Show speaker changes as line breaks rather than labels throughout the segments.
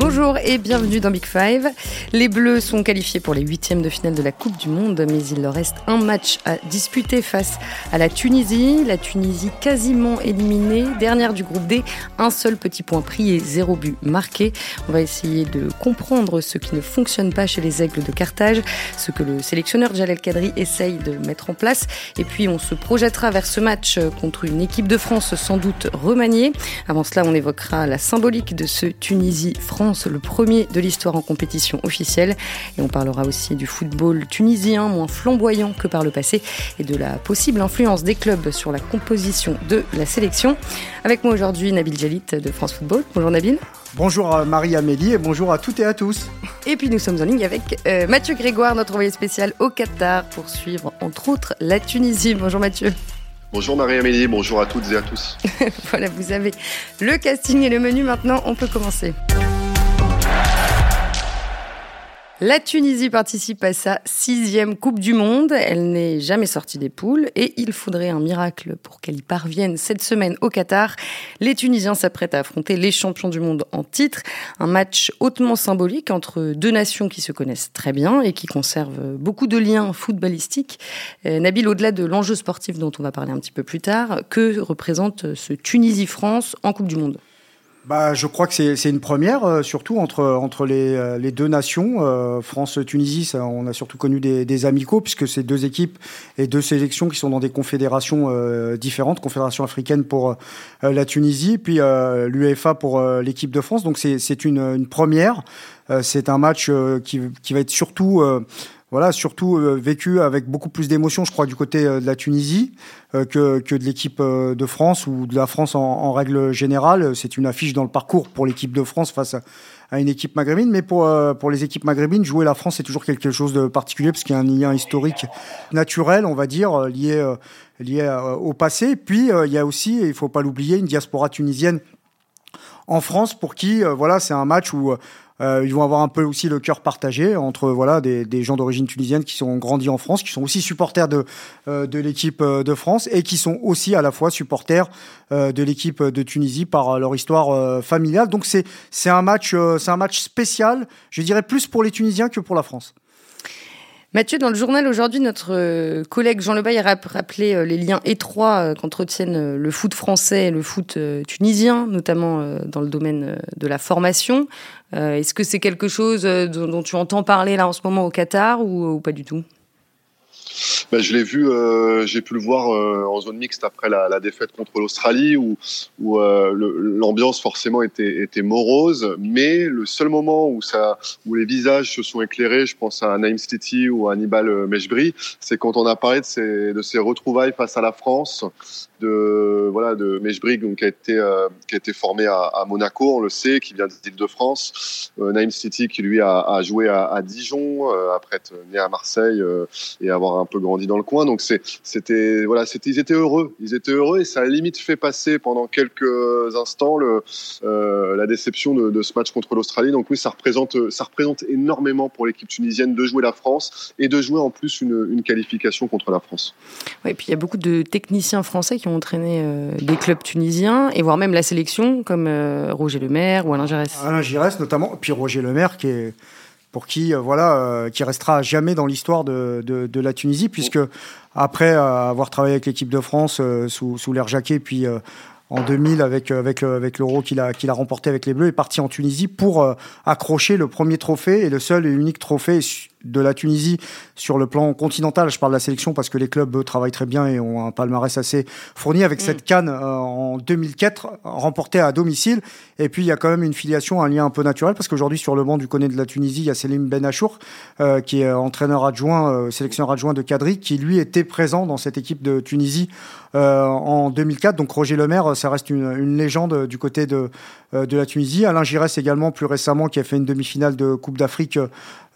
Bonjour et bienvenue dans Big Five. Les Bleus sont qualifiés pour les huitièmes de finale de la Coupe du Monde, mais il leur reste un match à disputer face à la Tunisie. La Tunisie quasiment éliminée, dernière du groupe D, un seul petit point pris et zéro but marqué. On va essayer de comprendre ce qui ne fonctionne pas chez les Aigles de Carthage, ce que le sélectionneur Jalel Kadri essaye de mettre en place, et puis on se projettera vers ce match contre une équipe de France sans doute remaniée. Avant cela, on évoquera la symbolique de ce Tunisie-France le premier de l'histoire en compétition officielle. Et on parlera aussi du football tunisien, moins flamboyant que par le passé, et de la possible influence des clubs sur la composition de la sélection. Avec moi aujourd'hui, Nabil Jalit de France Football. Bonjour Nabil.
Bonjour à Marie-Amélie et bonjour à toutes et à tous.
Et puis nous sommes en ligne avec euh, Mathieu Grégoire, notre envoyé spécial au Qatar, pour suivre entre autres la Tunisie. Bonjour Mathieu.
Bonjour Marie-Amélie, bonjour à toutes et à tous.
voilà, vous avez le casting et le menu maintenant, on peut commencer. La Tunisie participe à sa sixième Coupe du Monde. Elle n'est jamais sortie des poules et il faudrait un miracle pour qu'elle y parvienne cette semaine au Qatar. Les Tunisiens s'apprêtent à affronter les champions du monde en titre. Un match hautement symbolique entre deux nations qui se connaissent très bien et qui conservent beaucoup de liens footballistiques. Euh, Nabil, au-delà de l'enjeu sportif dont on va parler un petit peu plus tard, que représente ce Tunisie-France en Coupe du Monde?
Bah, je crois que c'est une première, euh, surtout entre, entre les, euh, les deux nations. Euh, France-Tunisie, on a surtout connu des, des, amicaux, puisque c'est deux équipes et deux sélections qui sont dans des confédérations différentes. Confédération africaine pour la Tunisie, puis l'UEFA pour l'équipe de France. Donc c'est une, une première. c'est un match qui, qui va être surtout voilà, surtout euh, vécu avec beaucoup plus d'émotion, je crois, du côté euh, de la Tunisie euh, que, que de l'équipe de France ou de la France en, en règle générale. C'est une affiche dans le parcours pour l'équipe de France face à, à, une équipe maghrébine. Mais pour, pour les équipes maghrébines, jouer la France, c'est toujours quelque chose de particulier parce qu'il y a un lien historique naturel, on va dire, lié, lié au passé. Puis, il y a aussi, il faut pas l'oublier, une diaspora tunisienne en France pour qui, voilà, c'est un match où euh, ils vont avoir un peu aussi le cœur partagé entre voilà des, des gens d'origine tunisienne qui sont grandis en France, qui sont aussi supporters de euh, de l'équipe euh, de France et qui sont aussi à la fois supporters de l'équipe de Tunisie par leur histoire familiale. Donc c'est c'est un match c'est un match spécial, je dirais plus pour les Tunisiens que pour la France.
Mathieu, dans le journal aujourd'hui, notre euh, collègue Jean Lebaille a rappelé euh, les liens étroits euh, qu'entretiennent le foot français et le foot tunisien, notamment dans le domaine de la formation. Est-ce que c'est quelque chose dont tu entends parler là en ce moment au Qatar ou pas du tout?
Bah, je l'ai vu, euh, j'ai pu le voir euh, en zone mixte après la, la défaite contre l'Australie, où, où euh, l'ambiance forcément était, était morose, mais le seul moment où, ça, où les visages se sont éclairés, je pense à Naïm ou à Hannibal Mejbri, c'est quand on a parlé de ces, de ces retrouvailles face à la France, de voilà de Mejbri donc, qui a été euh, qui a été formé à, Monaco, on le sait, qui vient d'Île-de-France. Euh, Naïm Stiti qui lui a, joué à, Dijon après être né à Marseille et avoir un peu grandi dans le coin. Donc c'était voilà, ils étaient heureux, ils étaient heureux et ça a limite fait passer pendant quelques instants euh, la déception de, ce match contre l'Australie. Donc oui, ça représente ça représente énormément pour l'équipe tunisienne de jouer la France et de jouer en plus une, qualification contre la France.
Et puis il y a beaucoup de techniciens français qui ont entraîné euh, des clubs tunisiens et voire même la sélection comme euh, Roger Lemaire ou Alain Giresse.
Alain Giresse notamment, puis Roger Lemaire qui est pour qui euh, voilà qui restera jamais dans l'histoire de, de, la Tunisie puisque après avoir travaillé avec l'équipe de France sous, sous l'air Jacquet puis en 2000 avec avec avec l'Euro qu'il a qu'il a remporté avec les Bleus est parti en Tunisie pour accrocher le premier trophée et le seul et unique trophée de la Tunisie sur le plan continental. Je parle de la sélection parce que les clubs eux, travaillent très bien et ont un palmarès assez fourni avec cette mm. canne euh, en 2004 remportée à domicile. Et puis il y a quand même une filiation, un lien un peu naturel parce qu'aujourd'hui sur le banc du Connaît de la Tunisie, il y a Selim Benachour euh, qui est entraîneur adjoint, euh, sélectionneur adjoint de Cadri, qui lui était présent dans cette équipe de Tunisie euh, en 2004. Donc Roger Lemaire, ça reste une, une légende du côté de, euh, de la Tunisie. Alain Giresse également plus récemment qui a fait une demi-finale de Coupe d'Afrique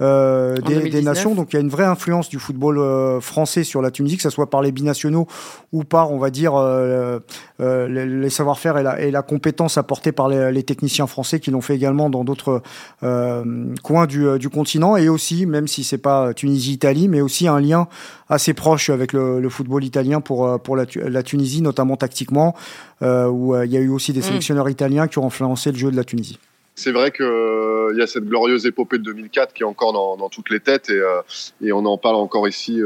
euh, des, des, nations. Donc il y a une vraie influence du football euh, français sur la Tunisie, que ce soit par les binationaux ou par, on va dire, euh, euh les, savoir-faire et la, et la, compétence apportée par les, les techniciens français qui l'ont fait également dans d'autres coins du, du, continent. Et aussi, même si c'est pas Tunisie-Italie, mais aussi un lien assez proche avec le, le football italien pour, pour la, la, Tunisie, notamment tactiquement, où il y a eu aussi des mm. sélectionneurs italiens qui ont influencé le jeu de la Tunisie.
c'est vrai qu'il il y a cette glorieuse épopée de 2004 qui est encore dans, dans toutes les têtes et, et on en parle encore ici,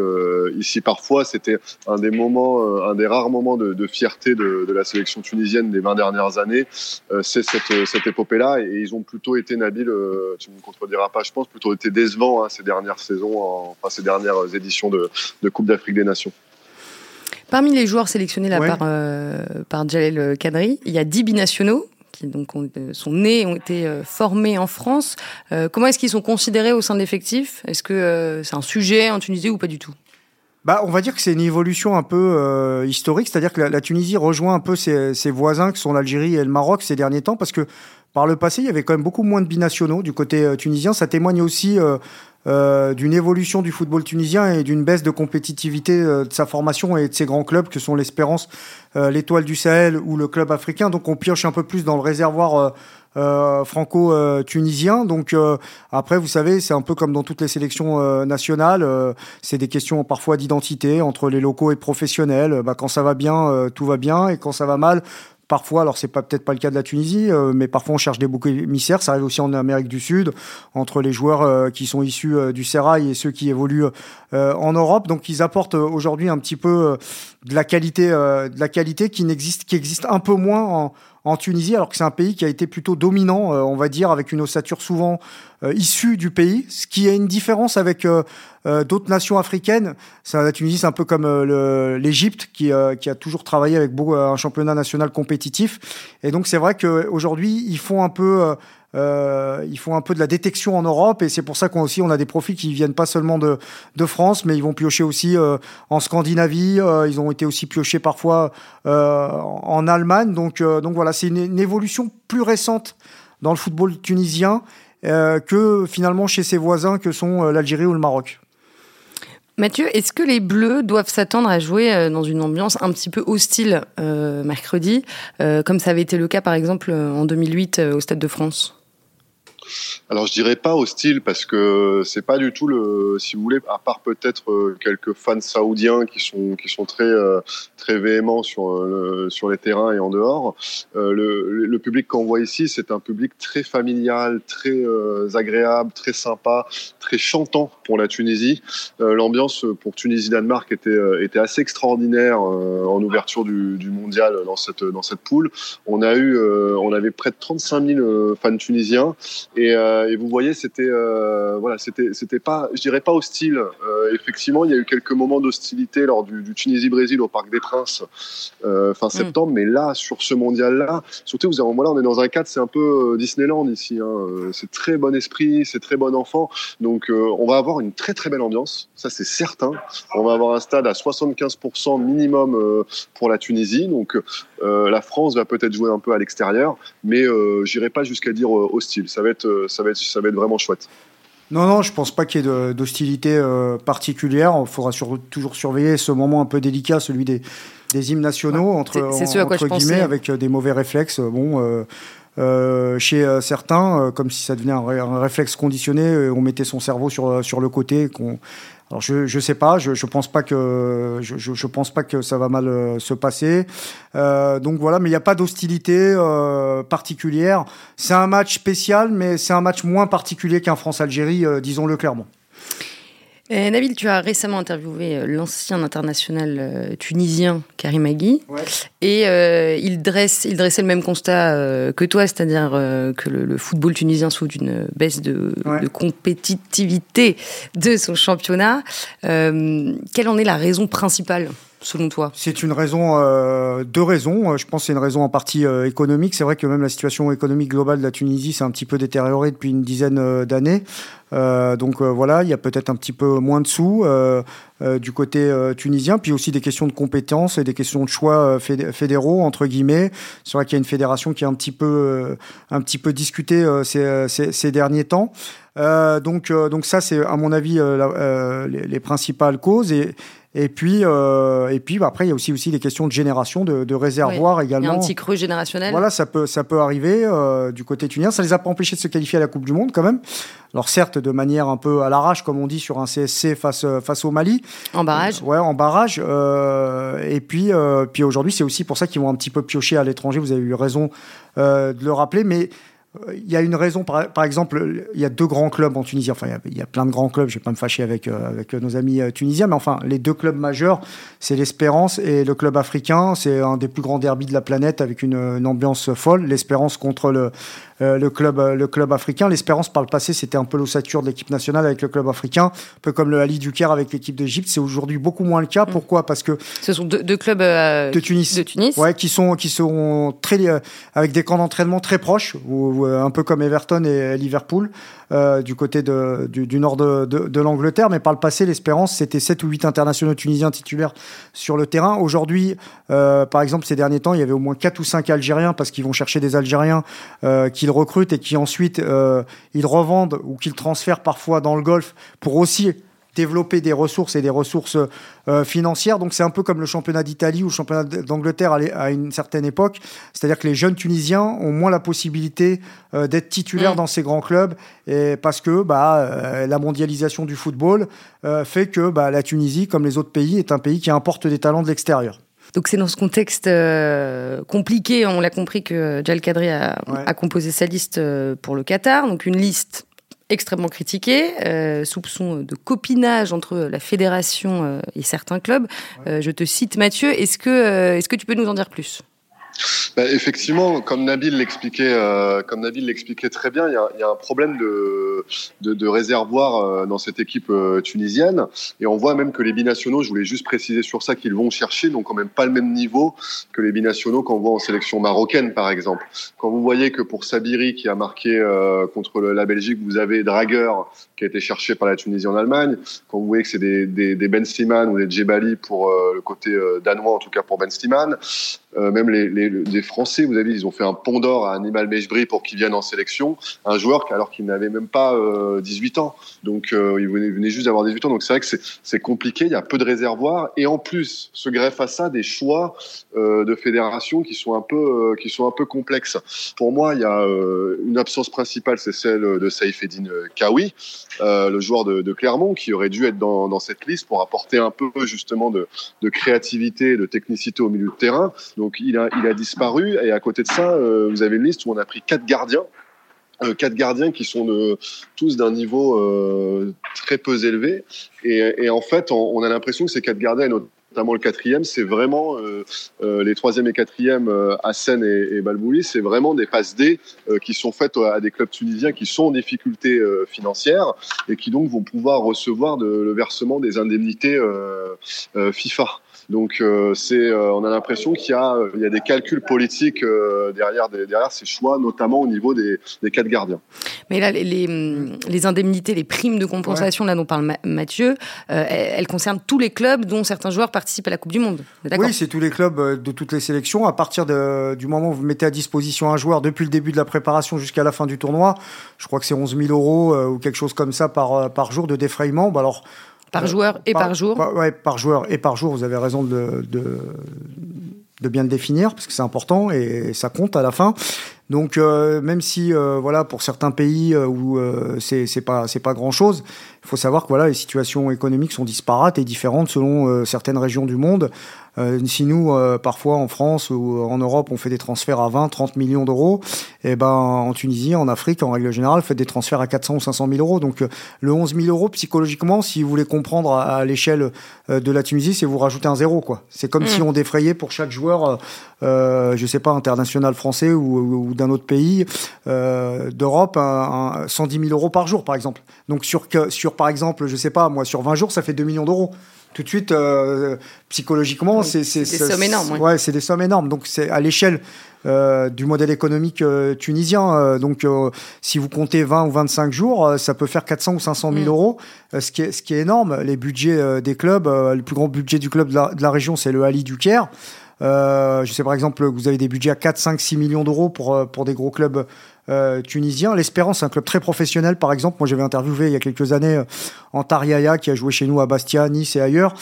ici parfois. C'était un des moments, un des rares moments de, de fierté de, de, la sélection tunisienne des 20 dernières années. c'est cette, cette épopée-là et ils ont plutôt été, Nabil, tu ne me contrediras pas, je pense, plutôt été décevants hein, ces dernières saisons, enfin ces dernières éditions de, de Coupe d'Afrique des Nations.
Parmi les joueurs sélectionnés là par, euh, par Jalel Kadri, il y a 10 binationaux qui donc ont, euh, sont nés, ont été euh, formés en France. comment est-ce qu'ils sont considérés au sein de l'effectif? Est-ce que c'est un sujet en Tunisie ou pas du tout?
Bah, on va dire que c'est une évolution un peu historique, c'est-à-dire que la, Tunisie rejoint un peu ses, ses voisins, qui sont l'Algérie et le Maroc, ces derniers temps, parce que par le passé, il y avait quand même beaucoup moins de binationaux du côté tunisien. Ça témoigne aussi euh, d'une évolution du football tunisien et d'une baisse de compétitivité euh, de sa formation et de ses grands clubs que sont l'Espérance, euh, l'Étoile du Sahel ou le club africain. Donc on pioche un peu plus dans le réservoir franco-tunisien. Donc après, vous savez, c'est un peu comme dans toutes les sélections nationales. c'est des questions parfois d'identité entre les locaux et professionnels. Bah, quand ça va bien, tout va bien, et quand ça va mal, Parfois, alors c'est pas peut-être pas le cas de la Tunisie, euh, mais parfois on cherche des boucs émissaires. Ça arrive aussi en Amérique du Sud, entre les joueurs euh, qui sont issus euh, du Serail et ceux qui évoluent en Europe. Donc ils apportent aujourd'hui un petit peu de la qualité, de la qualité qui n'existe, existe un peu moins en, en Tunisie, alors que c'est un pays qui a été plutôt dominant, on va dire, avec une ossature souvent euh, issue du pays, ce qui a une différence avec euh, d'autres nations africaines. Ça, la Tunisie, c'est un peu comme l'Égypte, qui, qui, a toujours travaillé avec beaucoup, un championnat national compétitif. Et donc, c'est vrai qu'aujourd'hui, ils font un peu euh, ils font un peu de la détection en Europe et c'est pour ça qu'on aussi on a des profils qui viennent pas seulement de, de France, mais ils vont piocher aussi euh, en Scandinavie. Euh, ils ont été aussi piochés parfois euh, en Allemagne. Donc, donc voilà, c'est une, une, évolution plus récente dans le football tunisien que finalement chez ses voisins que sont l'Algérie ou le Maroc.
Mathieu, est-ce que les Bleus doivent s'attendre à jouer dans une ambiance un petit peu hostile euh, mercredi, euh, comme ça avait été le cas par exemple en 2008 au Stade de France?
Alors je dirais pas hostile parce que c'est pas du tout le, si vous voulez, à part peut-être euh, quelques fans saoudiens qui sont qui sont très euh, très véhéments sur euh, sur les terrains et en dehors. le, le public qu'on voit ici, c'est un public très familial, très agréable, très sympa, très chantant pour la Tunisie. L'ambiance pour Tunisie-Danemark était était assez extraordinaire en ouverture du, du mondial dans cette dans cette poule. On a eu, on avait près de 35 000 fans tunisiens et euh, et vous voyez, c'était euh, voilà, c'était c'était pas, je dirais pas hostile. Euh, effectivement, il y a eu quelques moments d'hostilité lors du, du Tunisie-Brésil au Parc des Princes fin mm. septembre, mais là, sur ce mondial-là, surtout, vous avez, voilà, on est dans un cadre, c'est un peu Disneyland ici. Hein, c'est très bon esprit, c'est très bon enfant. Donc, on va avoir une très très belle ambiance, ça c'est certain. On va avoir un stade à 75% minimum pour la Tunisie. Donc, la France va peut-être jouer un peu à l'extérieur, mais j'irai pas jusqu'à dire hostile. Ça va être ça va être, ça va être vraiment chouette.
Non, non, je pense pas qu'il y ait d'hostilité euh, particulière. Il faudra toujours surveiller ce moment un peu délicat, celui des, des hymnes nationaux, entre, entre guillemets, avec euh, des mauvais réflexes. Bon, euh, euh, chez certains, comme si ça devenait un, un, réflexe conditionné, on mettait son cerveau sur, sur le côté, qu'on alors je je sais pas, je je pense pas que je je, pense pas que ça va mal euh, se passer. Euh, donc voilà, mais il n'y a pas d'hostilité euh, particulière. C'est un match spécial, mais c'est un match moins particulier qu'un France-Algérie, euh, disons-le clairement.
Euh, Nabil, tu as récemment interviewé euh, l'ancien international euh, tunisien Karim Agui et il, dresse, il dressait le même constat que toi, c'est-à-dire que le, football tunisien souffre d'une baisse de, de, compétitivité de son championnat. quelle en est la raison principale? Selon toi
C'est une raison, euh, deux raisons. Je pense que c'est une raison en partie euh, économique. C'est vrai que même la situation économique globale de la Tunisie s'est un petit peu détériorée depuis une dizaine euh, d'années. Euh, donc euh, voilà, il y a peut-être un petit peu moins de sous euh, du côté tunisien, puis aussi des questions de compétences et des questions de choix fédéraux entre guillemets. C'est vrai qu'il y a une fédération qui est un petit peu, un petit peu discutée ces, derniers temps. donc, donc ça, c'est à mon avis les, les, principales causes. Et puis, euh, et puis bah, après, il y a aussi, aussi des questions de génération, de, de réservoirs également. Il y a
un petit creux générationnel.
Voilà, ça peut, ça peut arriver euh, du côté tunisien. Ça les a pas empêchés de se qualifier à la Coupe du Monde quand même. Alors certes, de manière un peu à l'arrache, comme on dit sur un CSC face, face au Mali.
En barrage.
Euh, ouais, en barrage. Euh, et puis, euh, puis aujourd'hui, c'est aussi pour ça qu'ils vont un petit peu piocher à l'étranger. Vous avez eu raison euh, de le rappeler, mais il y a une raison, par, exemple, il y a deux grands clubs en Tunisie. Enfin, il y a, plein de grands clubs. Je vais pas me fâcher avec euh, avec nos amis euh, tunisiens, mais enfin, les deux clubs majeurs, c'est l'Espérance et le club africain. C'est un des plus grands derbys de la planète avec une ambiance folle. L'Espérance contre le euh, le club le club africain. L'Espérance par le passé, c'était un peu l'ossature de l'équipe nationale avec le club africain, un peu comme le Ali Duker avec l'équipe d'Égypte. C'est aujourd'hui beaucoup moins le cas. Mm. Pourquoi? Parce que
ce sont deux, deux clubs de
Tunis,
de Tunis,
ouais, qui sont qui sont très avec des camps d'entraînement très proches. Où, un peu comme Everton et Liverpool euh, du côté de, du, du, nord de, de, de l'Angleterre. Mais par le passé, l'espérance, c'était 7 ou 8 internationaux tunisiens titulaires sur le terrain. Aujourd'hui, euh, par exemple, ces derniers temps, il y avait au moins 4 ou 5 Algériens parce qu'ils vont chercher des Algériens euh, qu'ils recrutent et qui ensuite euh, ils revendent ou qu'ils transfèrent parfois dans le Golfe pour aussi développer des ressources et des ressources euh, financières. Donc c'est un peu comme le championnat d'Italie ou le championnat d'Angleterre à une certaine époque. C'est-à-dire que les jeunes Tunisiens ont moins la possibilité euh, d'être titulaires mm. dans ces grands clubs et parce que bah, euh, la mondialisation du football fait que bah, la Tunisie, comme les autres pays, est un pays qui importe des talents de l'extérieur.
Donc c'est dans ce contexte compliqué, on l'a compris, que Jal Kadri a, a, composé sa liste pour le Qatar. Donc une liste extrêmement critiqué, euh, soupçon de copinage entre la fédération euh, et certains clubs. Euh, je te cite Mathieu, est-ce que, est-ce que tu peux nous en dire plus?
Bah, effectivement, comme Nabil l'expliquait, euh, comme Nabil l'expliquait très bien, il y a, y a, un problème de, de, de réservoir euh, dans cette équipe euh, tunisienne, et on voit même que les binationaux, je voulais juste préciser sur ça, qu'ils vont chercher, n'ont quand même pas le même niveau que les binationaux qu'on voit en sélection marocaine, par exemple. Quand vous voyez que pour Sabiri, qui a marqué euh, contre la Belgique, vous avez Drager, qui a été cherché par la Tunisie en Allemagne, quand vous voyez que c'est des, des, des, Ben Slimane ou des Djebali pour le côté danois, en tout cas pour Ben Slimane, même les, Français, vous avez, ils ont fait un pont d'or à Animal Mejbri pour qu'il vienne en sélection, un joueur alors qu'il n'avait même pas 18 euh, ans. Donc euh, il venait, juste d'avoir 18 ans. Donc c'est vrai que c'est compliqué, il y a peu de réservoirs et en plus se greffe à ça des choix euh, de fédération qui sont un peu qui sont un peu complexes. Pour moi, il y a une absence principale, c'est celle de Saifeddin Kawi, le joueur de, Clermont, qui aurait dû être dans, cette liste pour apporter un peu justement de, de créativité, de technicité au milieu de terrain. Il a il a disparu et à côté de ça, vous avez une liste où on a pris quatre gardiens euh, quatre gardiens qui sont de, tous d'un niveau euh, très peu élevé. Et, et en fait, on, a l'impression que ces quatre gardiens, notamment le quatrième, c'est vraiment euh, euh les troisième et quatrième, euh, Hassen et, et Balbouli, c'est vraiment des passes D qui sont faites à des clubs tunisiens qui sont en difficulté financière et qui donc vont pouvoir recevoir le versement des indemnités FIFA. Donc euh, c'est, euh, on a l'impression qu'il y a, il y a des calculs politiques euh, derrière, derrière ces choix, notamment au niveau des, des quatre gardiens.
Mais là, les, les, indemnités, les primes de compensation, là dont parle Mathieu, elles, concernent tous les clubs dont certains joueurs participent à la Coupe du Monde.
Oui, c'est tous les clubs de toutes les sélections. À partir de, du moment où vous mettez à disposition un joueur depuis le début de la préparation jusqu'à la fin du tournoi, je crois que c'est 11 000 euros ou quelque chose comme ça par, par jour de défrayement. Bah alors,
par euh, joueur et par, jour
par, ouais, par joueur et par jour, vous avez raison de, de, de bien le définir, parce que c'est important et ça compte à la fin. Donc euh, même si euh, voilà pour certains pays euh, où euh, c'est c'est pas c'est pas grand chose, il faut savoir que voilà les situations économiques sont disparates et différentes selon euh, certaines régions du monde. Euh, si nous parfois en France ou en Europe on fait des transferts à 20 30 millions d'euros, et eh ben en Tunisie, en Afrique en règle générale, fait des transferts à 400 ou 500 000 euros. Donc le 11 000 euros psychologiquement, si vous voulez comprendre à, à l'échelle de la Tunisie, c'est vous rajouter un zéro quoi. C'est comme mmh. si on défrayait pour chaque joueur, je sais pas international français ou, ou d'un autre pays euh, d'Europe, 110 000 euros par jour, par exemple. Donc sur, sur, par exemple, je sais pas, moi, sur 20 jours, ça fait 2 millions d'euros tout de suite, euh, psychologiquement, c'est
des sommes énormes.
Ouais, c'est des sommes énormes. Donc, c'est à l'échelle euh, du modèle économique euh, tunisien. Donc, si vous comptez 20 ou 25 jours, ça peut faire 400 ou 500 000 mm. euros, ce, qui est, ce qui est énorme. Les budgets des clubs, le plus grand budget du club de la, de la région, c'est le Ali du Caire. Euh, je sais par exemple que vous avez des budgets à 4, 5, 6 millions d'euros pour, euh, pour des gros clubs euh, tunisiens. L'Espérance, un club très professionnel par exemple. Moi j'avais interviewé il y a quelques années euh, Antariaya qui a joué chez nous à Bastia, Nice et ailleurs.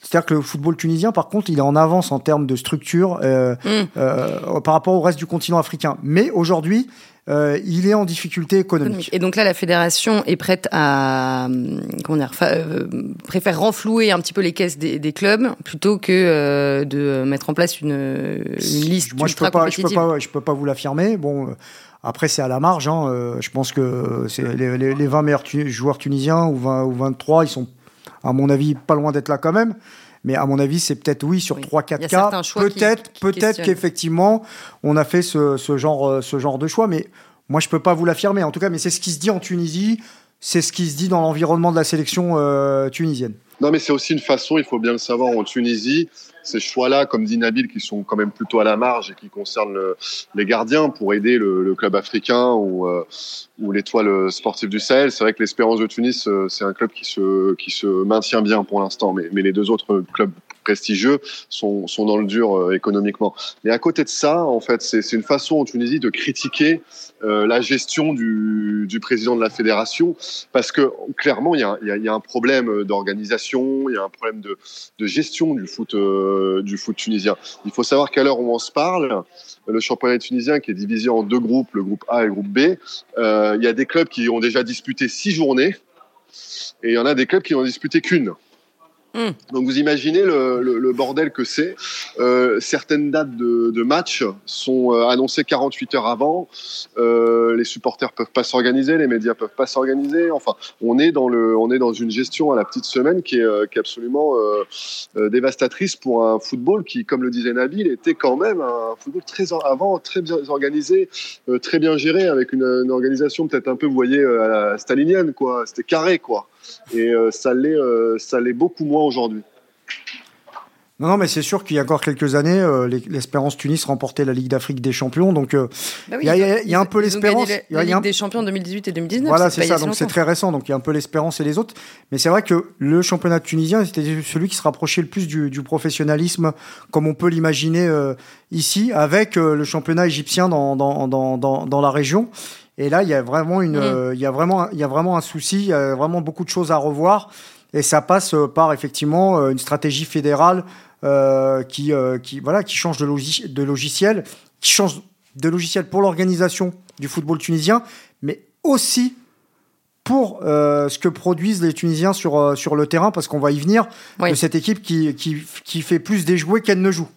C'est-à-dire que le football tunisien, par contre, il est en avance en termes de structure euh, mm. euh, par rapport au reste du continent africain. Mais aujourd'hui, euh, il est en difficulté économique.
Et donc là, la fédération est prête à, comment dire, euh, préfère renflouer un petit peu les caisses des, clubs plutôt que euh, de mettre en place une, une liste.
Moi, je peux pas, je peux pas, je peux pas vous l'affirmer. Bon. Après, c'est à la marge. Hein. Je pense que les, 20 meilleurs joueurs tunisiens ou, 20, ou 23, ils sont, à mon avis, pas loin d'être là quand même. Mais à mon avis, c'est peut-être oui sur 3-4 cas. Peut-être, peut-être qu'effectivement, on a fait ce, genre, euh, ce genre de choix. Mais moi, je peux pas vous l'affirmer. En tout cas, mais c'est ce qui se dit en Tunisie. C'est ce qui se dit dans l'environnement de la sélection euh, tunisienne.
Non, mais c'est aussi une façon, il faut bien le savoir, en Tunisie, ces choix-là, comme dit Nabil, qui sont quand même plutôt à la marge et qui concernent les gardiens pour aider le, club africain ou, euh, ou l'étoile sportive du Sahel. C'est vrai que l'Espérance de Tunis, euh, c'est un club qui se, qui se maintient bien pour l'instant, mais, mais les deux autres clubs prestigieux sont, dans le dur euh, économiquement. Mais à côté de ça, en fait, c'est une façon en Tunisie de critiquer euh, la gestion du, président de la fédération, parce que clairement, il y a, un problème d'organisation, il y a un problème de, gestion du foot, euh, du foot tunisien. Il faut savoir qu'à l'heure où on se parle, le championnat tunisien qui est divisé en deux groupes, le groupe A et le groupe B, il y a des clubs qui ont déjà disputé six journées, et il y en a des clubs qui n'ont disputé qu'une. Hmm. Donc vous imaginez le, bordel que c'est. Euh, certaines dates de, de match sont euh, annoncées 48 heures avant. Euh, les supporters peuvent pas s'organiser, les médias peuvent pas s'organiser. Enfin, on est dans le, on est dans une gestion à la petite semaine qui est, absolument dévastatrice pour un football qui, comme le disait Nabil, était quand même un football très avant, très bien organisé, très bien géré, avec une, organisation peut-être un peu, vous voyez, stalinienne, quoi. C'était carré, quoi et euh, ça l'est euh, ça l'est beaucoup moins aujourd'hui.
Non, non, mais c'est sûr qu'il y a encore quelques années, euh, l'Espérance Tunis remportait la Ligue d'Afrique des Champions. Donc, bah il y, a un peu l'espérance.
Il y a la Ligue des Champions 2018 et 2019.
Voilà, c'est ça. Donc, c'est très récent. Donc, il y a un peu l'espérance et les autres. Mais c'est vrai que le championnat tunisien, c'était celui qui se rapprochait le plus du, professionnalisme, comme on peut l'imaginer ici, avec le championnat égyptien dans, dans, dans, dans, la région. Et là, il y a vraiment une, mm. il y a vraiment, il y a vraiment un souci, il y a vraiment beaucoup de choses à revoir. Et ça passe euh, par effectivement euh, une stratégie fédérale euh, qui, qui, voilà, qui change de, de logiciel, qui change de logiciel pour l'organisation du football tunisien, mais aussi pour ce que produisent les Tunisiens sur, sur le terrain, parce qu'on va y venir, de cette équipe qui, qui, qui fait plus déjouer qu'elle ne joue.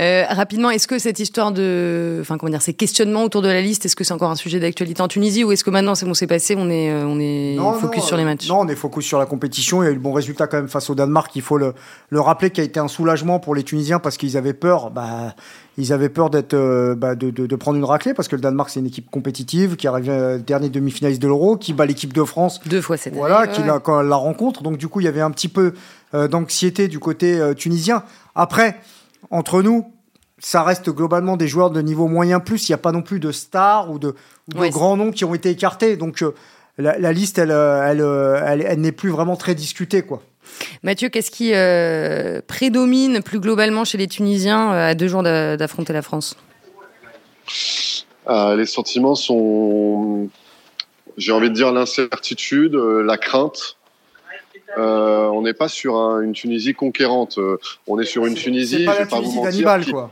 Euh, rapidement, est-ce que cette histoire de, enfin comment dire, ces questionnements autour de la liste, est-ce que c'est encore un sujet d'actualité en Tunisie ou est-ce que maintenant c'est bon, c'est passé, on est, euh, on est focus sur les matchs
Non, on est focus sur la compétition. Il y a eu le bon résultat quand même face au Danemark. Il faut le, le rappeler, qui a été un soulagement pour les Tunisiens parce qu'ils avaient peur. Bah, ils avaient peur d'être, euh, bah, de, de, de, prendre une raclée parce que le Danemark c'est une équipe compétitive qui arrive dernier demi-finaliste de l'Euro, qui bat l'équipe de France
deux fois cette
voilà, année. Voilà, qui la, quand la rencontre. Donc du coup, il y avait un petit peu d'anxiété du côté tunisien. Après, entre nous, ça reste globalement des joueurs de niveau moyen plus. Il n'y a pas non plus de stars ou de, grands noms qui ont été écartés. Donc euh, la, liste, elle, euh, euh, elle, elle, n'est plus vraiment très discutée, quoi.
Mathieu, qu'est-ce qui prédomine plus globalement chez les Tunisiens à deux jours d'affronter la France?
Les sentiments sont, j'ai envie de dire, l'incertitude, la crainte. On n'est pas sur une Tunisie conquérante. on est sur une Tunisie,
pas je vais pas vous mentir, quoi.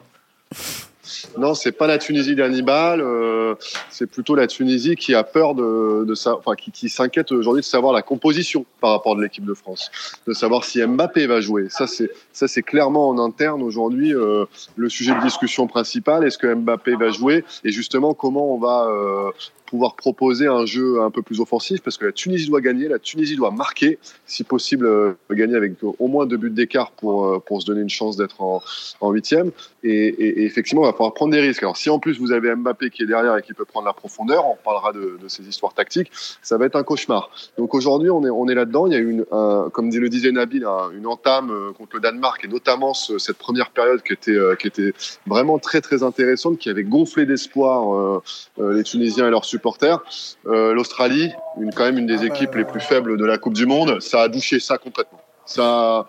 Non, c'est pas la Tunisie d'Hannibal, euh, c'est plutôt la Tunisie qui a peur de, de ça, enfin qui, qui s'inquiète aujourd'hui de savoir la composition par rapport de l'équipe de France, de savoir si Mbappé va jouer. Ça c'est ça c'est clairement en interne aujourd'hui euh, le sujet de discussion principal. Est-ce que Mbappé va jouer? Et justement comment on va euh, pouvoir proposer un jeu un peu plus offensif parce que la Tunisie doit gagner, la Tunisie doit marquer, si possible euh, gagner avec au moins deux buts d'écart pour, euh, pour se donner une chance d'être en, huitième. Et, effectivement, il va falloir prendre des risques. Alors si en plus vous avez Mbappé qui est derrière et qui peut prendre la profondeur, on parlera de, de ces histoires tactiques, ça va être un cauchemar. Donc aujourd'hui, on est, on est là-dedans. Il y a une, un, comme le disait Nabil, une entame euh, contre le Danemark et notamment cette première période qui était, qui était vraiment très très intéressante, qui avait gonflé d'espoir les Tunisiens et leurs supporters. Euh, L'Australie, une, quand même une des équipes les plus faibles de la Coupe du Monde, ça a douché ça complètement. Ça,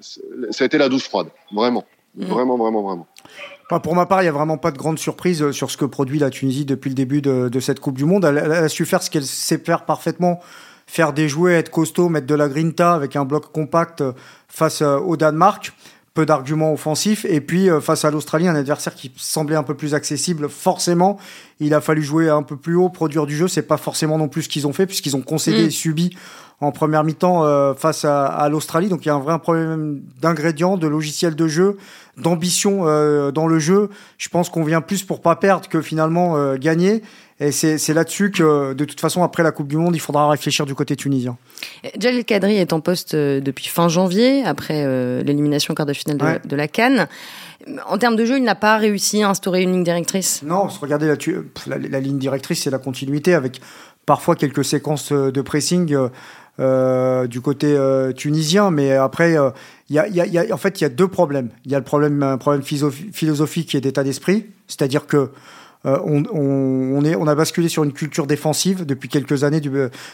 ça a été la douche froide, vraiment. Mm. Vraiment, vraiment, vraiment.
pour ma part, il n'y a vraiment pas de grande surprise euh, sur ce que produit la Tunisie depuis le début de, de cette Coupe du Monde. Elle, elle, a su faire ce qu'elle sait faire parfaitement, faire des jouets, être costaud, mettre de la grinta avec un bloc compact euh, face au Danemark peu d'arguments offensifs. Et puis, euh, face à l'Australie, un adversaire qui semblait un peu plus accessible, forcément. Il a fallu jouer un peu plus haut, produire du jeu. C'est pas forcément non plus ce qu'ils ont fait puisqu'ils ont concédé et subi en première mi-temps euh, face à, à l'Australie. Donc il y a un vrai problème d'ingrédients, de logiciel de jeu, d'ambition euh, dans le jeu. Je pense qu'on vient plus pour pas perdre que finalement euh, gagner. Et c'est là-dessus que, de toute façon, après la Coupe du Monde, il faudra réfléchir du côté tunisien.
Jalil Kadri est en poste depuis fin janvier, après l'élimination quart de finale de, de, la Cannes. En termes de jeu, il n'a pas réussi à instaurer une ligne directrice
Non, regardez, la, ligne directrice, c'est la continuité avec parfois quelques séquences de pressing euh, du côté euh, tunisien. Mais après, euh, en fait, il y a deux problèmes. Il y a le problème, philosophique est d'état d'esprit, c'est-à-dire que euh, on, on, est, on a basculé sur une culture défensive depuis quelques années du,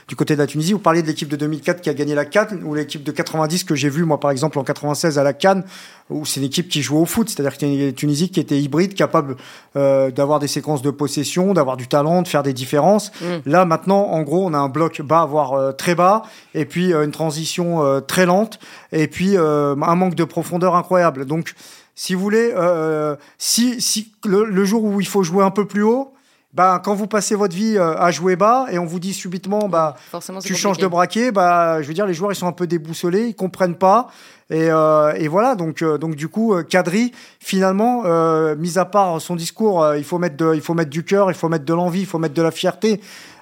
du côté de la Tunisie. Vous parliez de l'équipe de 2004 qui a gagné la Cannes ou l'équipe de 90 que j'ai vu moi par exemple en 96 à la Cannes où c'est une équipe qui joue au foot, c'est-à-dire que une Tunisie qui était hybride, capable euh, d'avoir des séquences de possession, d'avoir du talent, de faire des différences. Mm. Là maintenant, en gros, on a un bloc bas, voire euh, très bas, et puis une transition très lente, et puis un manque de profondeur incroyable. Donc si vous voulez, euh, si, si le, jour où il faut jouer un peu plus haut, bah, quand vous passez votre vie euh, à jouer bas et on vous dit subitement, bah, tu changes de braquet, bah, je veux dire, les joueurs ils sont un peu déboussolés, ils comprennent pas. Et, euh, et voilà, donc, euh, donc du coup, Kadri, finalement, euh, mis à part son discours, il faut mettre, de, il faut mettre du cœur, il faut mettre de l'envie, il faut mettre de la fierté.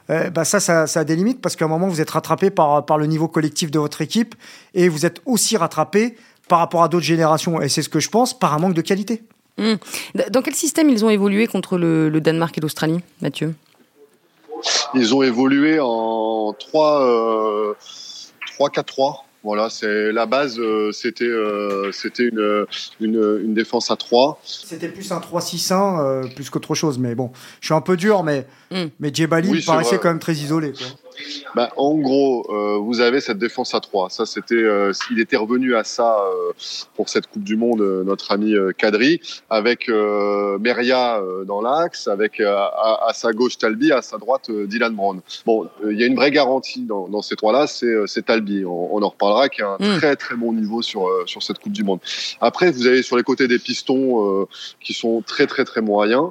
bah ça, ça, ça a des limites parce qu'à un moment, vous êtes rattrapé par, par le niveau collectif de votre équipe et vous êtes aussi rattrapé par rapport à d'autres générations, et c'est ce que je pense, par un manque de qualité.
Hmm. Dans quel système ils ont évolué contre le, Danemark et l'Australie, Mathieu?
Ils ont évolué en 3-4-3. Euh, voilà, c'est la base. Euh, c'était euh, c'était une, une, défense à 3.
C'était plus un 3-6-1 plus qu'autre chose, mais bon, je suis un peu dur, mais hmm. mais Djebali paraissait quand même très isolé. Quoi.
Bah, en gros, euh, vous avez cette défense à 3. Ça, c'était, euh, il était revenu à ça euh, pour cette Coupe du Monde, notre ami Kadri, avec Meria dans l'axe, avec à, sa gauche Talbi, à sa droite Dylan Brown. Bon, il y a une vraie garantie dans, dans ces trois-là, c'est Talbi. On, on, en reparlera, qui a un mm. très très bon niveau sur sur cette Coupe du Monde. Après, vous avez sur les côtés des pistons qui sont très très très moyens.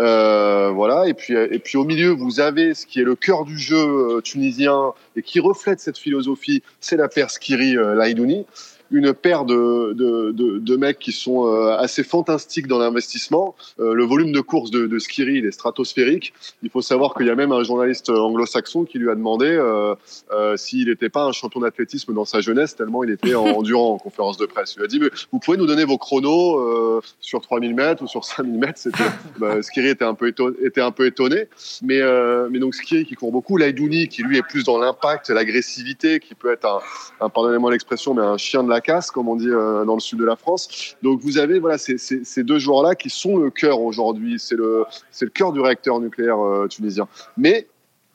Euh, voilà. Et puis, et puis au milieu, vous avez ce qui est le cœur du jeu euh, tunisien et qui reflète cette philosophie, c'est la Skiri euh, Laidouni une paire de, de, de, de mecs qui sont euh, assez fantastiques dans l'investissement. Euh, le volume de course de, de Skiri, il est stratosphérique. Il faut savoir qu'il y a même un journaliste anglo-saxon qui lui a demandé euh, euh s'il n'était pas un champion d'athlétisme dans sa jeunesse, tellement il était endurant en conférence de presse. Il a dit, vous pouvez nous donner vos chronos sur 3000 mètres ou sur 5000 mètres bah, Skiri était un peu étonné, était un peu étonné. Mais, mais donc Skiri qui court beaucoup, Laidouni qui lui est plus dans l'impact, l'agressivité, qui peut être un, un pardonnez-moi l'expression, mais un chien de la casse, comme on dit euh, dans le sud de la France. Donc vous avez voilà ces, ces, deux joueurs-là qui sont le cœur aujourd'hui. C'est le c'est le cœur du réacteur nucléaire euh, tunisien. Mais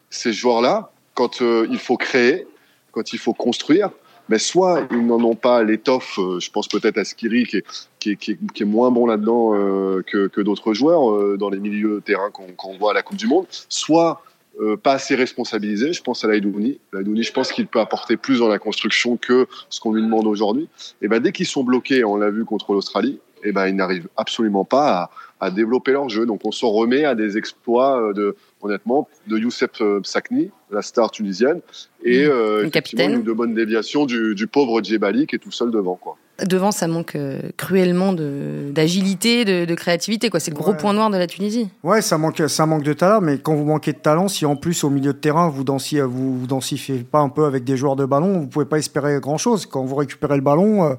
ces joueurs-là, quand euh, il faut créer, quand il faut construire, mais soit ils n'en ont pas l'étoffe, je pense peut-être à Skiri qui est, qui est, qui est, moins bon là-dedans que, que d'autres joueurs dans les milieux de terrain qu'on voit à la Coupe du Monde, soit euh, pas assez responsabilisé. Je pense à Laidouni. Laidouni, je pense qu'il peut apporter plus dans la construction que ce qu'on lui demande aujourd'hui. Et ben, dès qu'ils sont bloqués, on l'a vu contre l'Australie, et ben, ils n'arrivent absolument pas à, à, développer leur jeu. Donc, on s'en remet à des exploits euh, de, honnêtement, de Youssef euh, Sakni, la star tunisienne, et mmh. euh, capitaine. de bonne déviation du, du pauvre Djebali qui est tout seul devant, quoi.
Devant, ça manque euh, cruellement d'agilité, de, de, créativité. quoi. C'est le gros point noir de la Tunisie.
Ouais, ça manque, ça manque de talent, mais quand vous manquez de talent, si en plus au milieu de terrain vous dansiez, vous, vous densifiez pas un peu avec des joueurs de ballon, vous pouvez pas espérer grand chose. Quand vous récupérez le ballon, euh,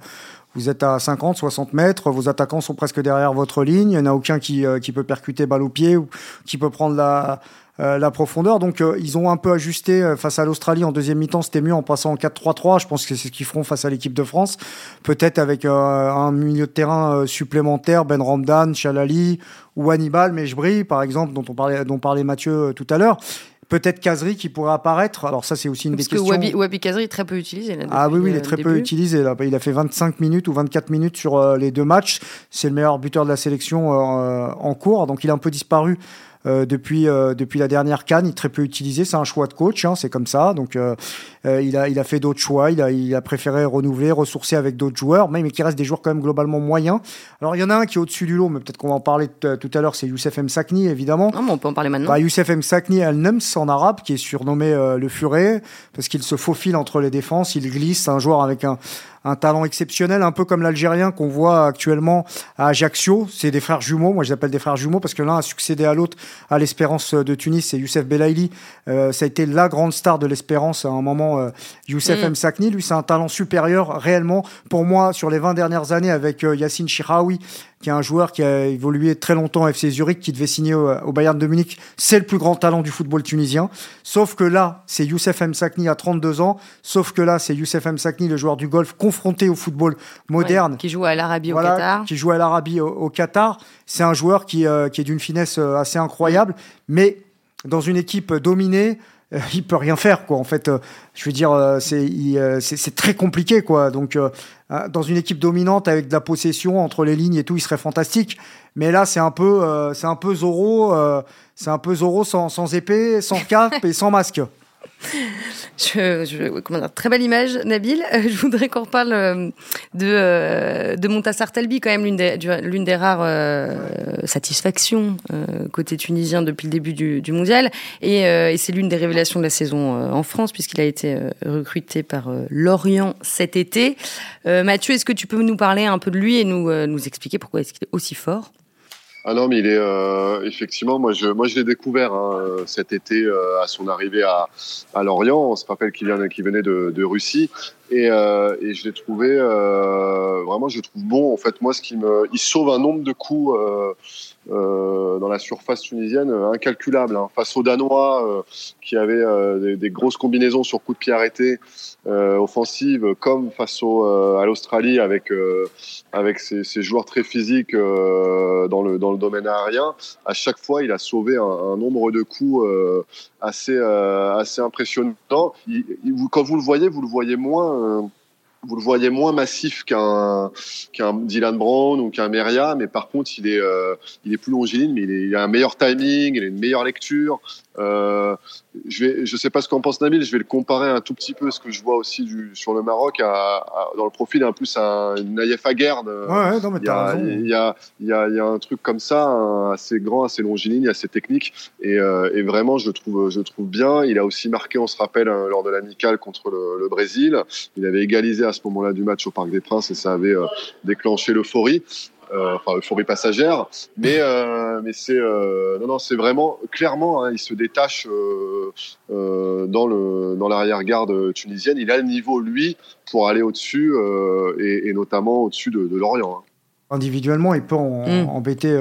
vous êtes à 50, 60 mètres, vos attaquants sont presque derrière votre ligne, il n'y en a aucun qui, euh, qui peut percuter balle au pied ou qui peut prendre la, euh, la profondeur. Donc euh, ils ont un peu ajusté euh, face à l'Australie en deuxième mi-temps, c'était mieux en passant en 4-3-3. Je pense que c'est ce qu'ils feront face à l'équipe de France. Peut-être avec un milieu de terrain supplémentaire, Ben Ramdan, Chalali ou Hannibal Mejbri, par exemple, dont on parlait, dont parlait Mathieu tout à l'heure. Peut-être Kazri qui pourrait apparaître. Alors ça, c'est aussi une
des
questions.
Parce que Wabi, Kazri est très peu utilisé. Là,
ah oui, oui, il est très peu utilisé. Là. Il a fait 25 minutes ou 24 minutes sur les deux matchs. C'est le meilleur buteur de la sélection en cours. Donc il a un peu disparu depuis depuis la dernière canne, il est très peu utilisé. C'est un choix de coach, hein, c'est comme ça. Donc il a il a fait d'autres choix. Il a il a préféré renouveler, ressourcer avec d'autres joueurs, mais, mais qui restent des joueurs quand même globalement moyens. Alors il y en a un qui est au-dessus du lot, mais peut-être qu'on va en parler tout à l'heure. C'est Youssef M Sakni, évidemment.
Non, mais on peut en parler maintenant.
Bah, Youssef M Sakni Al-Nems en arabe, qui est surnommé le Furet, parce qu'il se faufile entre les défenses. Il glisse. C'est un joueur avec un un talent exceptionnel, un peu comme l'Algérien qu'on voit actuellement à Ajaccio. C'est des frères jumeaux, moi je les appelle des frères jumeaux parce que l'un a succédé à l'autre à l'Espérance de Tunis, c'est Youssef Belaïli. Euh, ça a été la grande star de l'Espérance à un moment, euh, Youssef mm. M. Sakni. Lui, c'est un talent supérieur réellement pour moi sur les 20 dernières années avec euh, Yassine Chiraoui qui est un joueur qui a évolué très longtemps à FC Zurich, qui devait signer au, Bayern de Munich. C'est le plus grand talent du football tunisien. Sauf que là, c'est Youssef M. Sakni à 32 ans. Sauf que là, c'est Youssef M. Sakni, le joueur du golf, confronté au football moderne.
qui joue à l'Arabie au Qatar.
Qui joue à l'Arabie au, Qatar. C'est un joueur qui, euh, qui est d'une finesse euh, assez incroyable. Mais dans une équipe dominée, euh, il peut rien faire quoi en fait. Euh, je veux dire euh, c'est très compliqué quoi. Donc dans une équipe dominante avec de la possession entre les lignes et tout il serait fantastique. Mais là c'est un peu c'est un peu Zoro c'est un peu Zoro sans, sans épée sans cape et sans masque
je, je comment dire, très belle image, Nabil. Euh, je voudrais qu'on reparle euh, de, euh, de Montassar Talbi, quand même l'une des, l'une des rares satisfactions côté tunisien depuis le début du, du mondial. Et, et c'est l'une des révélations de la saison en France, puisqu'il a été recruté par Lorient cet été. Mathieu, est-ce que tu peux nous parler un peu de lui et nous, nous expliquer pourquoi est-ce qu'il est aussi fort?
Ah non, mais il est euh, effectivement, moi je, moi je l'ai découvert hein, cet été euh, à son arrivée à, à Lorient. On se rappelle qu'il venait de, de Russie et, euh, et je l'ai trouvé euh, vraiment, je le trouve bon. En fait, moi, ce qui me, il sauve un nombre de coups euh, euh, dans la surface tunisienne incalculable. Hein. Face aux Danois qui avaient des, des, grosses combinaisons sur coups de pied arrêtés offensives, comme face au, à l'Australie avec avec ses, ses, joueurs très physiques dans le dans le domaine aérien. À chaque fois, il a sauvé un, un nombre de coups assez assez impressionnant. Il, quand vous le voyez, vous le voyez moins euh, vous le voyez moins massif qu'un qu'un Dylan Brown ou qu'un Meria, mais par contre il est euh, il est plus longiligne, mais il, il, a un meilleur timing, il a une meilleure lecture. Euh, je vais, je sais pas ce qu'en pense Nabil, je vais le comparer un tout petit peu, ce que je vois aussi du, sur le Maroc, à, dans le profil un plus un Naïef Aguerd.
Ouais, non, mais
il, y a, il, y a, il, y a, il y a un truc comme ça, assez grand, assez longiligne, assez technique, et, euh, et, vraiment je le trouve, je trouve bien. Il a aussi marqué, on se rappelle, hein, lors de l'amicale contre le, le, Brésil, il avait égalisé à ce moment-là du match au Parc des Princes et ça avait euh, déclenché l'euphorie. Euh, enfin euphorie passagère, mais euh, mais c'est euh, non non c'est vraiment clairement hein, il se détache dans le dans l'arrière-garde tunisienne. Il a le niveau lui pour aller au-dessus et, et, notamment au-dessus de, de Lorient.
Hein. Individuellement, il peut en, mm. embêter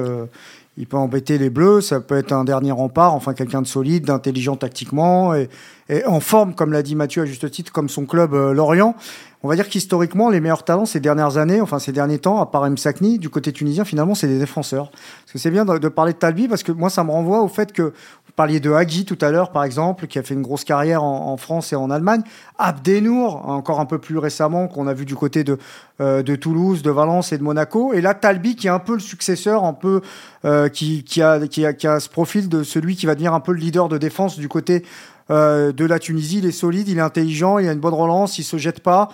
il peut embêter les Bleus, ça peut être un dernier rempart, enfin quelqu'un de solide, d'intelligent tactiquement et, et, en forme, comme l'a dit Mathieu à juste titre, comme son club euh, Lorient. On va dire qu'historiquement, les meilleurs talents ces dernières années, enfin ces derniers temps, à part Msakni, du côté tunisien, finalement, c'est des défenseurs. Parce que c'est bien de, de, parler de Talbi, parce que moi, ça me renvoie au fait que parliez de Hagi tout à l'heure, par exemple, qui a fait une grosse carrière en, en France et en Allemagne. Abdenour, encore un peu plus récemment, qu'on a vu du côté de, euh, de Toulouse, de Valence et de Monaco. Et là, Talbi, qui est un peu le successeur, un peu euh, qui, qui, a, qui, a, qui a ce profil de celui qui va devenir un peu le leader de défense du côté euh, de la Tunisie. Il est solide, il est intelligent, il a une bonne relance, il se jette pas.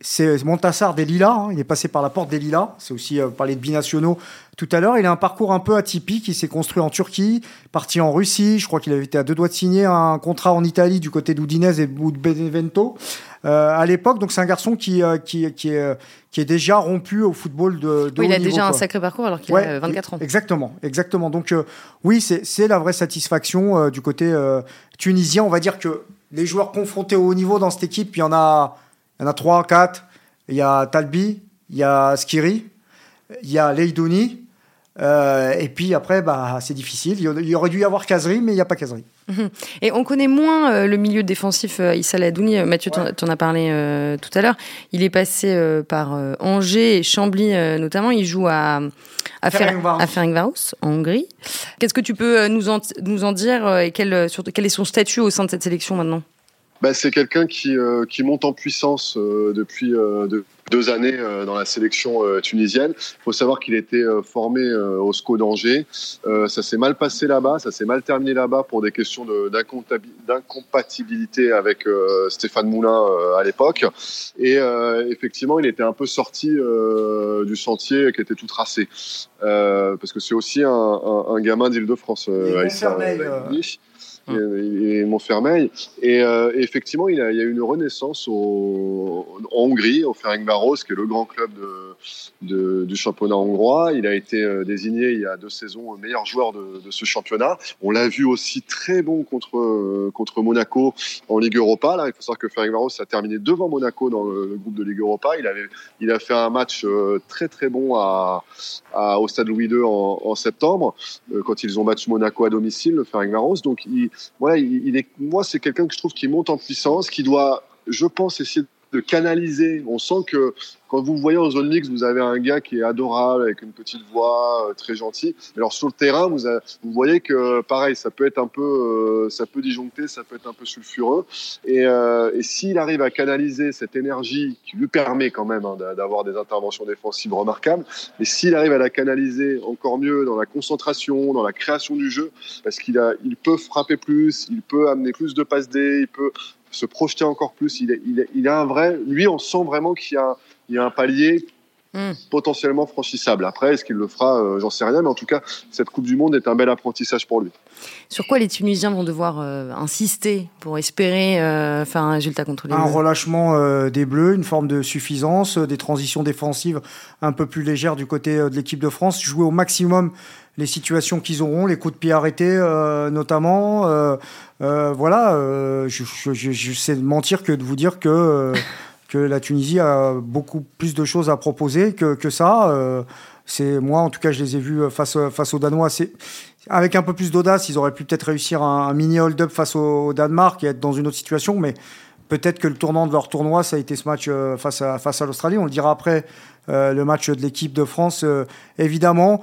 C'est Montassar des Lilas, hein, il est passé par la porte des Lilas. C'est aussi euh, parler de binationaux tout à l'heure. Il a un parcours un peu atypique. Il s'est construit en Turquie, parti en Russie. Je crois qu'il avait été à deux doigts de signer un contrat en Italie du côté d'Udinese et de Benevento euh, à l'époque. Donc c'est un garçon qui, euh, qui, qui, est, qui est déjà rompu au football de, de
oui,
Il
a déjà un sacré parcours alors qu'il a 24 ans.
Exactement, exactement. Donc euh, oui, c'est la vraie satisfaction euh, du côté euh, tunisien. On va dire que les joueurs confrontés au haut niveau dans cette équipe, il y en a, il y en a 3, 4. Il y a Talbi, il y a Skiri, il y a Leidouni. Euh, et puis après, bah, c'est difficile. Il y aurait dû y avoir Kazri, mais il n'y a pas Kazri.
Mhm. Et on connaît moins euh, le milieu défensif euh, Issa Ladouni. Euh, Mathieu, ouais. t'en as parlé euh, tout à l'heure. Il est passé euh, par Angers et Chambly notamment. Il joue à à, Ferencváros en Hongrie. Qu'est-ce que tu peux nous en, nous en dire et quel, sur, quel est son statut au sein de cette sélection maintenant?
Bah, c'est quelqu'un qui, euh, qui monte en puissance euh, depuis euh, deux années dans la sélection tunisienne. Il faut savoir qu'il était formé au SCO d'Angers. ça s'est mal passé là-bas, ça s'est mal terminé là-bas pour des questions d'incompatibilité avec Stéphane Moulin à l'époque. Et effectivement, il était un peu sorti du sentier qui était tout tracé. parce que c'est aussi un, un, gamin d'Île-de-France. Et, Montfermeil. Et euh, effectivement, il, y a eu une renaissance au, en Hongrie, au Ferencváros, qui est le grand club de, de, du championnat hongrois. Il a été euh, désigné il y a deux saisons meilleur joueur de, de ce championnat. On l'a vu aussi très bon contre, euh, contre Monaco en Ligue Europa. Là, il faut savoir que Ferencváros a terminé devant Monaco dans le, groupe de Ligue Europa. Il, avait, il a fait un match très très bon à, à au Stade Louis II en, en septembre, quand ils ont battu Monaco à domicile, le Ferencváros. Donc, il, moi, c'est quelqu'un que je trouve qui monte en puissance, qui doit, je pense, essayer de canaliser. On sent que quand vous voyez en zone mix, vous avez un gars qui est adorable, avec une petite voix, euh, très gentil. Alors sur le terrain, vous, vous voyez que pareil, ça peut être un peu, euh, ça peut disjoncter, ça peut être un peu sulfureux. Et, euh, et s'il arrive à canaliser cette énergie qui lui permet quand même hein, d'avoir des interventions défensives remarquables, et s'il arrive à la canaliser encore mieux dans la concentration, dans la création du jeu, parce qu'il il peut frapper plus, il peut amener plus de passes D, il peut se projeter encore plus. Il, il, il a un vrai, lui, on sent vraiment qu'il y a il y a un palier hmm. potentiellement franchissable. Après, est-ce qu'il le fera euh, J'en sais rien, mais en tout cas, cette Coupe du Monde est un bel apprentissage pour lui.
Sur quoi les Tunisiens vont devoir euh, insister pour espérer euh, faire un résultat contre les
Un relâchement des Bleus, une forme de suffisance, des transitions défensives un peu plus légères du côté de l'équipe de France, jouer au maximum les situations qu'ils auront, les coups de pied arrêtés notamment. voilà, je, je, je, sais mentir que de vous dire que que la Tunisie a beaucoup plus de choses à proposer que, que ça. Euh, c'est moi, en tout cas, je les ai vus face, face aux Danois. C'est, avec un peu plus d'audace, ils auraient pu peut-être réussir un, mini hold-up face au, Danemark et être dans une autre situation. Mais peut-être que le tournant de leur tournoi, ça a été ce match euh, face à, face à l'Australie. On le dira après euh, le match de l'équipe de France. évidemment,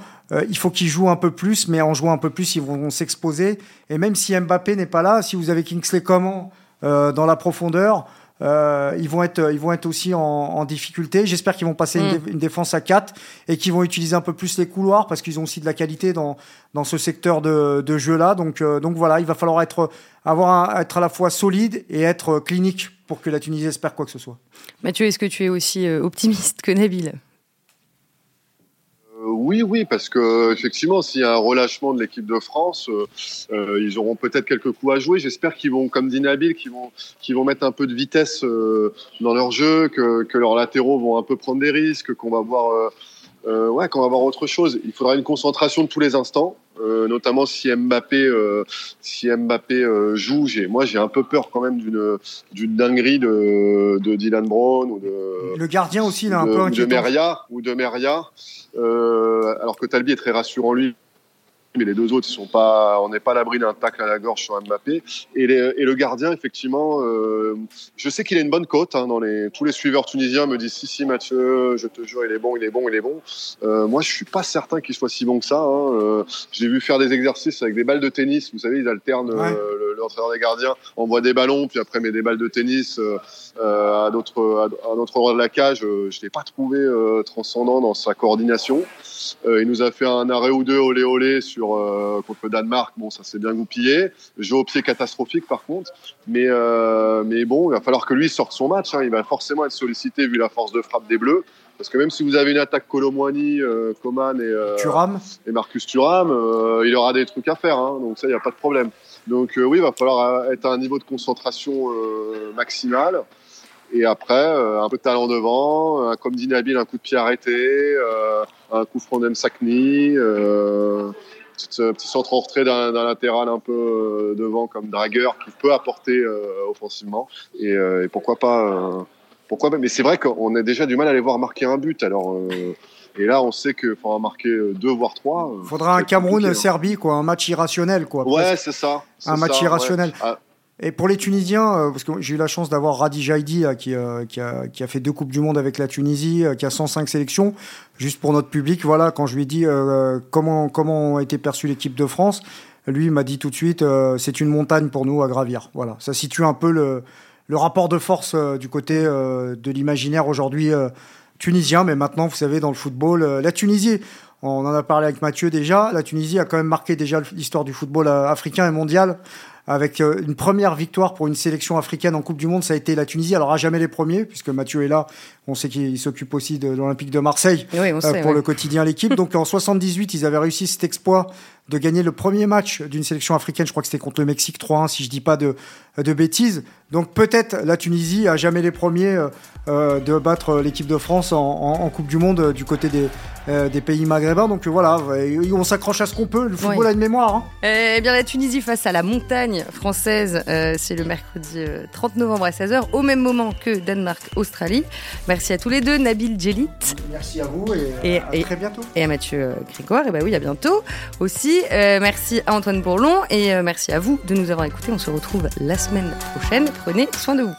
il faut qu'ils jouent un peu plus, mais en jouant un peu plus, ils vont, s'exposer. Et même si Mbappé n'est pas là, si vous avez Kingsley Coman dans la profondeur, euh, ils, vont être, ils vont être aussi en, en difficulté. J'espère qu'ils vont passer une, mm. une, défense à 4 et qu'ils vont utiliser un peu plus les couloirs parce qu'ils ont aussi de la qualité dans, dans ce secteur de, de jeu-là. Donc, euh, donc voilà, il va falloir être, avoir être à la fois solide et être clinique pour que la Tunisie espère quoi que ce soit.
Mathieu, est-ce que tu es aussi euh, optimiste que Nabil?
Oui, oui, parce que effectivement, s'il y a un relâchement de l'équipe de France, euh, euh, ils auront peut-être quelques coups à jouer. J'espère qu'ils vont, comme dit Nabil, qu'ils vont, mettre un peu de vitesse euh, dans leur jeu, que, que, leurs latéraux vont un peu prendre des risques, qu'on va voir, ouais, qu'on va voir autre chose. Il faudra une concentration de tous les instants. Notamment si Mbappé, si Mbappé joue, j'ai, moi j'ai un peu peur quand même d'une d'une dinguerie de, de Dylan Brown ou de
le gardien aussi il a un peu inquiétant.
de Meria ou de Meria. Euh, alors que Talbi est très rassurant lui mais les deux autres, ils sont pas, on n'est pas à l'abri d'un tacle à la gorge sur Mbappé. Et, et le gardien, effectivement, euh, je sais qu'il a une bonne cote. Hein, dans les, tous les suiveurs tunisiens me disent si si Mathieu, je te jure, il est bon, il est bon, il est bon. Euh, moi, je suis pas certain qu'il soit si bon que ça. Hein. Euh, J'ai vu faire des exercices avec des balles de tennis. Vous savez, ils alternent. Euh, l'entraîneur des gardiens envoie des ballons, puis après met des balles de tennis à d'autres à, un autre endroit de la cage. je l'ai pas trouvé transcendant dans sa coordination. il nous a fait un arrêt ou deux olé olé sur euh, contre le Danemark. Bon, ça s'est bien goupillé. Jeu au pied catastrophique par contre. Mais, euh, mais bon, il va falloir que lui sorte son match. Hein. Il va forcément être sollicité vu la force de frappe des Bleus. Parce que même si vous avez une attaque Colomwani, euh, Coman et, et Marcus Thuram, il aura des trucs à faire. Hein. donc ça, il n'y a pas de problème. Donc oui, il va falloir être à un niveau de concentration maximal. Et après, un peu de talent devant, comme dit Nabil, un coup de pied arrêté, un coup franc d'Emsakni, petit, petit centre en retrait d'un latéral un peu euh, devant comme Dragueur qui peut apporter euh, offensivement. Et, euh, et, pourquoi pas pourquoi Mais c'est vrai qu'on a déjà du mal à les voir marquer un but. Alors et là, on sait qu'il faudra marquer deux voire trois.
Il faudra un Cameroun-Serbie, quoi, un match irrationnel, quoi.
Ouais, c'est ça.
Un match irrationnel. Ah, et pour les Tunisiens, euh, parce que j'ai eu la chance d'avoir Radi Jaidi qui, euh, qui, a, fait deux Coupes du Monde avec la Tunisie, euh, qui a 105 sélections. Juste pour notre public, voilà, quand je lui ai dit comment, comment a été perçue l'équipe de France, lui m'a dit tout de suite, c'est une montagne pour nous à gravir. Voilà, ça situe un peu le rapport de force du côté de l'imaginaire aujourd'hui tunisien, mais maintenant, vous savez, dans le football, la Tunisie, on en a parlé avec Mathieu déjà, la Tunisie a quand même marqué déjà l'histoire du football africain et mondial avec euh, une première victoire pour une sélection africaine en Coupe du Monde, ça a été la Tunisie. Alors, à jamais les premiers, puisque Mathieu est là. On sait qu'il s'occupe aussi de l'Olympique de Marseille
euh,
pour le quotidien l'équipe. Donc, en 78, ils avaient réussi cet exploit de gagner le premier match d'une sélection africaine. Je crois que c'était contre le Mexique 3-1, si je dis pas de, de bêtises. Donc, peut-être la Tunisie, à jamais les premiers, euh, de battre l'équipe de France en, Coupe du Monde du côté des, des pays maghrébins. Donc, voilà, on s'accroche à ce qu'on peut. Le football a une mémoire. Hein.
Eh bien, la Tunisie face à la montagne française, euh, c'est le mercredi 30 euh, novembre à 16h, au même moment que Danemark-Australie. Merci à tous les deux, Nabil Djelit.
Merci à vous et, à très bientôt.
Et à Mathieu euh, Grégoire, et bah oui, à bientôt aussi. Merci à Antoine Bourlon et merci à vous de nous avoir écoutés. On se retrouve la semaine prochaine. Prenez soin de vous.